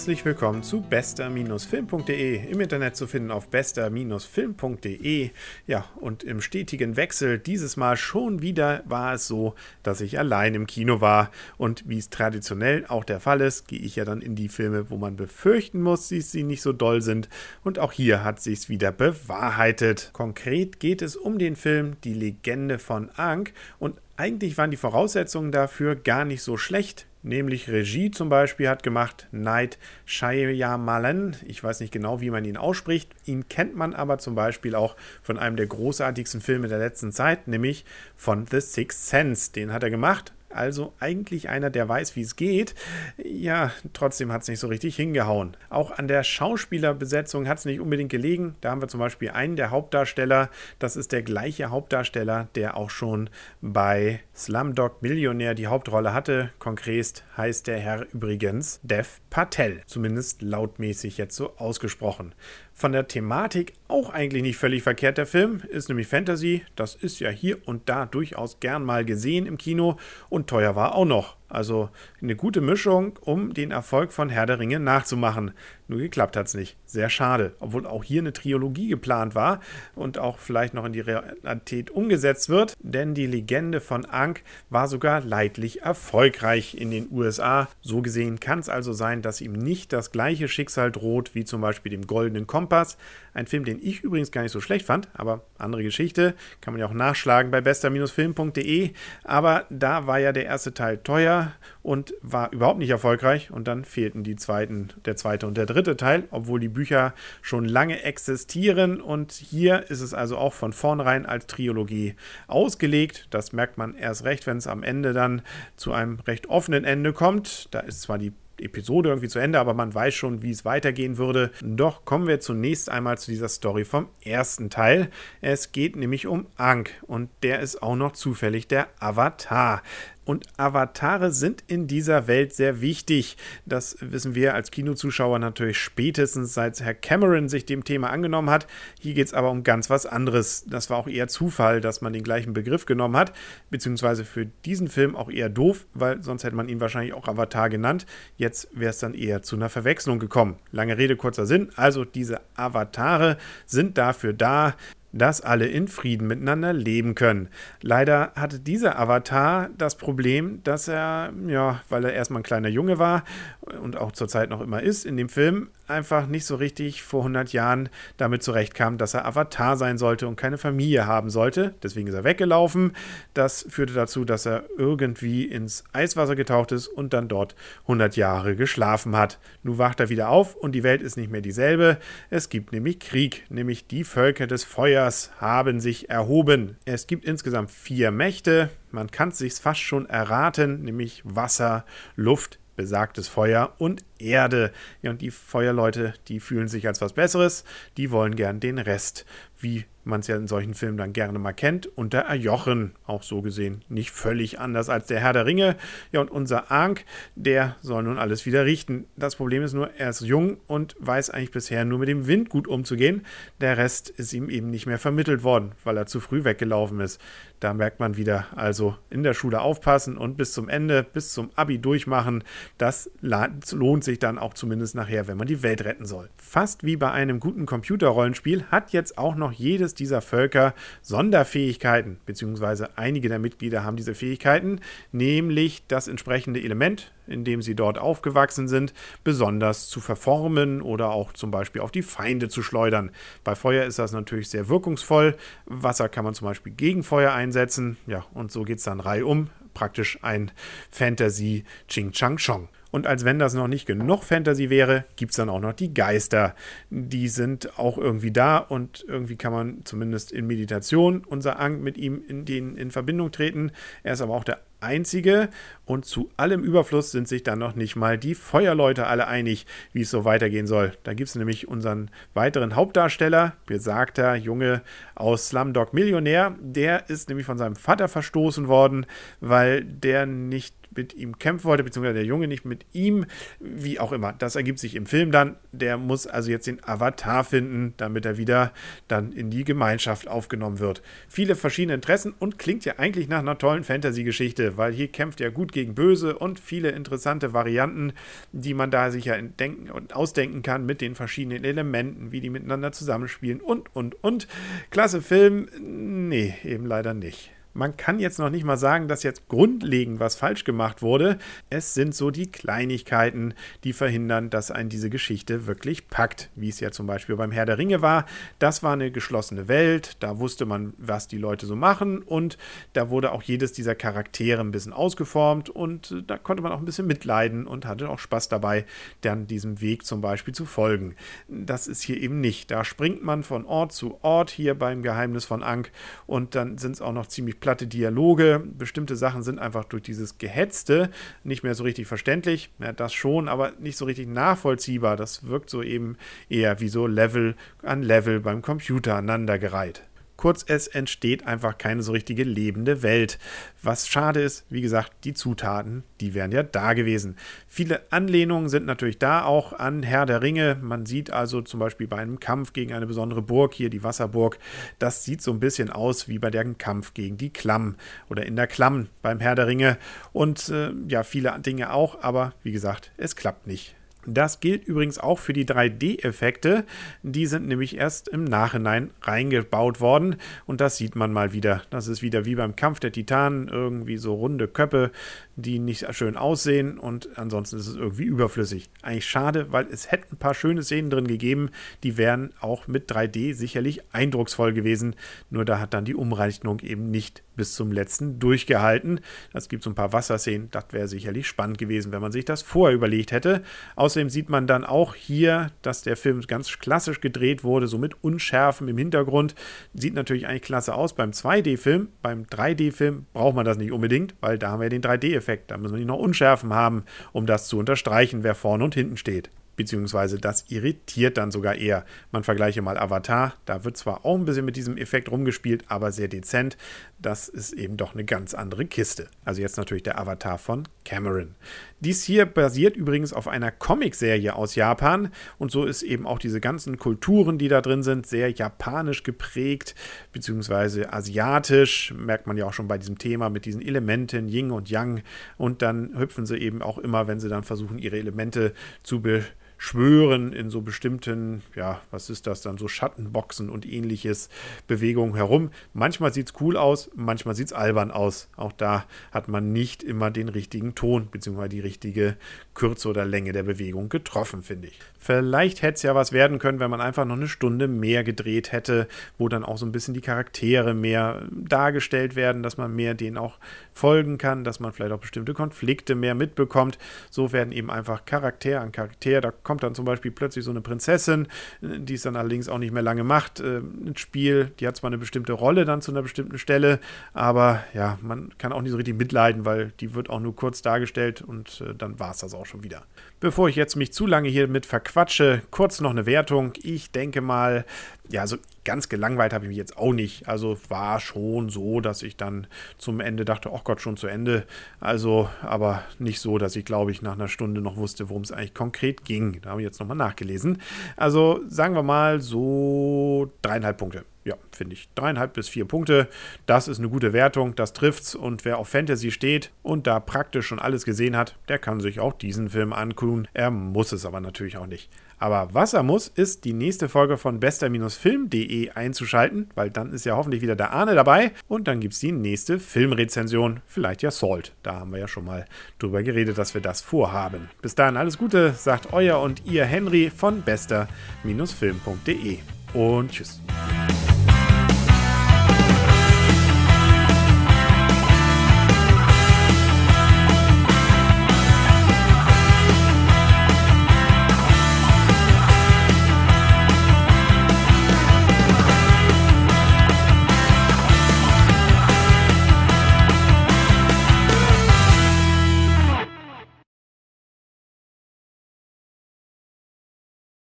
Herzlich willkommen zu bester-film.de. Im Internet zu finden auf bester-film.de. Ja, und im stetigen Wechsel dieses Mal schon wieder war es so, dass ich allein im Kino war. Und wie es traditionell auch der Fall ist, gehe ich ja dann in die Filme, wo man befürchten muss, dass sie nicht so doll sind. Und auch hier hat sich's wieder bewahrheitet. Konkret geht es um den Film Die Legende von Ankh und eigentlich waren die Voraussetzungen dafür gar nicht so schlecht. Nämlich Regie zum Beispiel hat gemacht Night Shyamalan. Ich weiß nicht genau, wie man ihn ausspricht. Ihn kennt man aber zum Beispiel auch von einem der großartigsten Filme der letzten Zeit, nämlich von The Sixth Sense. Den hat er gemacht also eigentlich einer, der weiß, wie es geht. Ja, trotzdem hat es nicht so richtig hingehauen. Auch an der Schauspielerbesetzung hat es nicht unbedingt gelegen. Da haben wir zum Beispiel einen der Hauptdarsteller. Das ist der gleiche Hauptdarsteller, der auch schon bei Slumdog Millionär die Hauptrolle hatte. Konkret heißt der Herr übrigens Dev Patel. Zumindest lautmäßig jetzt so ausgesprochen. Von der Thematik auch eigentlich nicht völlig verkehrt der Film, ist nämlich Fantasy. Das ist ja hier und da durchaus gern mal gesehen im Kino und teuer war auch noch. Also eine gute Mischung, um den Erfolg von Herr der Ringe nachzumachen. Nur geklappt hat es nicht. Sehr schade. Obwohl auch hier eine Trilogie geplant war und auch vielleicht noch in die Realität umgesetzt wird. Denn die Legende von Ankh war sogar leidlich erfolgreich in den USA. So gesehen kann es also sein, dass ihm nicht das gleiche Schicksal droht wie zum Beispiel dem Goldenen Kompass. Ein Film, den ich übrigens gar nicht so schlecht fand, aber andere Geschichte. Kann man ja auch nachschlagen bei bester-film.de. Aber da war ja der erste Teil teuer und war überhaupt nicht erfolgreich. Und dann fehlten die zweiten, der zweite und der dritte Teil, obwohl die Bücher schon lange existieren. Und hier ist es also auch von vornherein als Trilogie ausgelegt. Das merkt man erst recht, wenn es am Ende dann zu einem recht offenen Ende kommt. Da ist zwar die Episode irgendwie zu Ende, aber man weiß schon, wie es weitergehen würde. Doch kommen wir zunächst einmal zu dieser Story vom ersten Teil. Es geht nämlich um Ankh und der ist auch noch zufällig der Avatar. Und Avatare sind in dieser Welt sehr wichtig. Das wissen wir als Kinozuschauer natürlich spätestens, seit Herr Cameron sich dem Thema angenommen hat. Hier geht es aber um ganz was anderes. Das war auch eher Zufall, dass man den gleichen Begriff genommen hat, beziehungsweise für diesen Film auch eher doof, weil sonst hätte man ihn wahrscheinlich auch Avatar genannt. Jetzt wäre es dann eher zu einer Verwechslung gekommen. Lange Rede, kurzer Sinn. Also diese Avatare sind dafür da, dass alle in Frieden miteinander leben können. Leider hatte dieser Avatar das Problem, dass er, ja, weil er erstmal ein kleiner Junge war und auch zurzeit noch immer ist in dem Film, einfach nicht so richtig vor 100 Jahren damit zurechtkam, dass er Avatar sein sollte und keine Familie haben sollte. Deswegen ist er weggelaufen. Das führte dazu, dass er irgendwie ins Eiswasser getaucht ist und dann dort 100 Jahre geschlafen hat. Nun wacht er wieder auf und die Welt ist nicht mehr dieselbe. Es gibt nämlich Krieg, nämlich die Völker des Feuers haben sich erhoben. Es gibt insgesamt vier Mächte. Man kann es sich fast schon erraten, nämlich Wasser, Luft, besagtes Feuer und Erde. Ja, und die Feuerleute, die fühlen sich als was Besseres, die wollen gern den Rest, wie man es ja in solchen Filmen dann gerne mal kennt, unter Erjochen. Auch so gesehen nicht völlig anders als der Herr der Ringe. Ja, und unser Ankh, der soll nun alles wieder richten. Das Problem ist nur, er ist jung und weiß eigentlich bisher nur mit dem Wind gut umzugehen. Der Rest ist ihm eben nicht mehr vermittelt worden, weil er zu früh weggelaufen ist. Da merkt man wieder, also in der Schule aufpassen und bis zum Ende, bis zum Abi durchmachen. Das lohnt sich dann auch zumindest nachher, wenn man die Welt retten soll. Fast wie bei einem guten Computerrollenspiel hat jetzt auch noch jedes dieser Völker Sonderfähigkeiten, beziehungsweise einige der Mitglieder haben diese Fähigkeiten, nämlich das entsprechende Element, in dem sie dort aufgewachsen sind, besonders zu verformen oder auch zum Beispiel auf die Feinde zu schleudern. Bei Feuer ist das natürlich sehr wirkungsvoll. Wasser kann man zum Beispiel gegen Feuer einsetzen. Ja, und so geht es dann reihum. Praktisch ein Fantasy Ching Chang Chong. Und als wenn das noch nicht genug Fantasy wäre, gibt es dann auch noch die Geister. Die sind auch irgendwie da und irgendwie kann man zumindest in Meditation unser Ang mit ihm in, den, in Verbindung treten. Er ist aber auch der einzige und zu allem Überfluss sind sich dann noch nicht mal die Feuerleute alle einig, wie es so weitergehen soll. Da gibt es nämlich unseren weiteren Hauptdarsteller, besagter Junge aus Slumdog Millionär. Der ist nämlich von seinem Vater verstoßen worden, weil der nicht mit ihm kämpfen wollte, beziehungsweise der Junge nicht mit ihm, wie auch immer. Das ergibt sich im Film dann. Der muss also jetzt den Avatar finden, damit er wieder dann in die Gemeinschaft aufgenommen wird. Viele verschiedene Interessen und klingt ja eigentlich nach einer tollen Fantasy-Geschichte, weil hier kämpft er gut gegen Böse und viele interessante Varianten, die man da sich ja entdenken und ausdenken kann mit den verschiedenen Elementen, wie die miteinander zusammenspielen und, und, und. Klasse Film? Nee, eben leider nicht. Man kann jetzt noch nicht mal sagen, dass jetzt grundlegend was falsch gemacht wurde. Es sind so die Kleinigkeiten, die verhindern, dass ein diese Geschichte wirklich packt, wie es ja zum Beispiel beim Herr der Ringe war. Das war eine geschlossene Welt, da wusste man, was die Leute so machen und da wurde auch jedes dieser Charaktere ein bisschen ausgeformt und äh, da konnte man auch ein bisschen mitleiden und hatte auch Spaß dabei, dann diesem Weg zum Beispiel zu folgen. Das ist hier eben nicht. Da springt man von Ort zu Ort hier beim Geheimnis von Ankh und dann sind es auch noch ziemlich platte Dialoge. Bestimmte Sachen sind einfach durch dieses Gehetzte nicht mehr so richtig verständlich. Ja, das schon, aber nicht so richtig nachvollziehbar. Das wirkt so eben eher wie so Level an Level beim Computer aneinandergereiht. Kurz, es entsteht einfach keine so richtige lebende Welt. Was schade ist, wie gesagt, die Zutaten, die wären ja da gewesen. Viele Anlehnungen sind natürlich da auch an Herr der Ringe. Man sieht also zum Beispiel bei einem Kampf gegen eine besondere Burg, hier die Wasserburg, das sieht so ein bisschen aus wie bei dem Kampf gegen die Klamm oder in der Klamm beim Herr der Ringe. Und äh, ja, viele Dinge auch, aber wie gesagt, es klappt nicht. Das gilt übrigens auch für die 3D-Effekte. Die sind nämlich erst im Nachhinein reingebaut worden. Und das sieht man mal wieder. Das ist wieder wie beim Kampf der Titanen. Irgendwie so runde Köpfe, die nicht schön aussehen. Und ansonsten ist es irgendwie überflüssig. Eigentlich schade, weil es hätte ein paar schöne Szenen drin gegeben. Die wären auch mit 3D sicherlich eindrucksvoll gewesen. Nur da hat dann die Umrechnung eben nicht bis zum letzten durchgehalten. Es gibt so ein paar Wasserszenen. Das wäre sicherlich spannend gewesen, wenn man sich das vorher überlegt hätte. Außerdem sieht man dann auch hier, dass der Film ganz klassisch gedreht wurde, so mit Unschärfen im Hintergrund. Sieht natürlich eigentlich klasse aus beim 2D-Film. Beim 3D-Film braucht man das nicht unbedingt, weil da haben wir den 3D-Effekt. Da müssen wir noch Unschärfen haben, um das zu unterstreichen, wer vorne und hinten steht beziehungsweise das irritiert dann sogar eher. Man vergleiche mal Avatar, da wird zwar auch ein bisschen mit diesem Effekt rumgespielt, aber sehr dezent. Das ist eben doch eine ganz andere Kiste. Also jetzt natürlich der Avatar von Cameron. Dies hier basiert übrigens auf einer Comicserie aus Japan und so ist eben auch diese ganzen Kulturen, die da drin sind, sehr japanisch geprägt, beziehungsweise asiatisch, merkt man ja auch schon bei diesem Thema mit diesen Elementen Yin und Yang und dann hüpfen sie eben auch immer, wenn sie dann versuchen, ihre Elemente zu be schwören in so bestimmten, ja, was ist das dann, so Schattenboxen und ähnliches Bewegungen herum. Manchmal sieht es cool aus, manchmal sieht es albern aus. Auch da hat man nicht immer den richtigen Ton bzw. die richtige Kürze oder Länge der Bewegung getroffen, finde ich. Vielleicht hätte es ja was werden können, wenn man einfach noch eine Stunde mehr gedreht hätte, wo dann auch so ein bisschen die Charaktere mehr dargestellt werden, dass man mehr denen auch folgen kann, dass man vielleicht auch bestimmte Konflikte mehr mitbekommt. So werden eben einfach Charakter an Charakter, da kommt dann zum Beispiel plötzlich so eine Prinzessin, die es dann allerdings auch nicht mehr lange macht, äh, ins Spiel. Die hat zwar eine bestimmte Rolle dann zu einer bestimmten Stelle, aber ja, man kann auch nicht so richtig mitleiden, weil die wird auch nur kurz dargestellt und äh, dann war es das auch schon wieder. Bevor ich jetzt mich zu lange hier mit verquatsche, kurz noch eine Wertung. Ich denke mal, ja, so ganz gelangweilt habe ich mich jetzt auch nicht. Also war schon so, dass ich dann zum Ende dachte, oh Gott, schon zu Ende. Also, aber nicht so, dass ich, glaube ich, nach einer Stunde noch wusste, worum es eigentlich konkret ging. Da habe ich jetzt nochmal nachgelesen. Also sagen wir mal so dreieinhalb Punkte. Ja, finde ich. Dreieinhalb bis vier Punkte. Das ist eine gute Wertung. Das trifft's. Und wer auf Fantasy steht und da praktisch schon alles gesehen hat, der kann sich auch diesen Film angucken. Er muss es aber natürlich auch nicht. Aber was er muss, ist die nächste Folge von bester-film.de einzuschalten, weil dann ist ja hoffentlich wieder der Arne dabei und dann gibt es die nächste Filmrezension, vielleicht ja Salt. Da haben wir ja schon mal drüber geredet, dass wir das vorhaben. Bis dahin alles Gute, sagt euer und ihr Henry von bester-film.de und tschüss.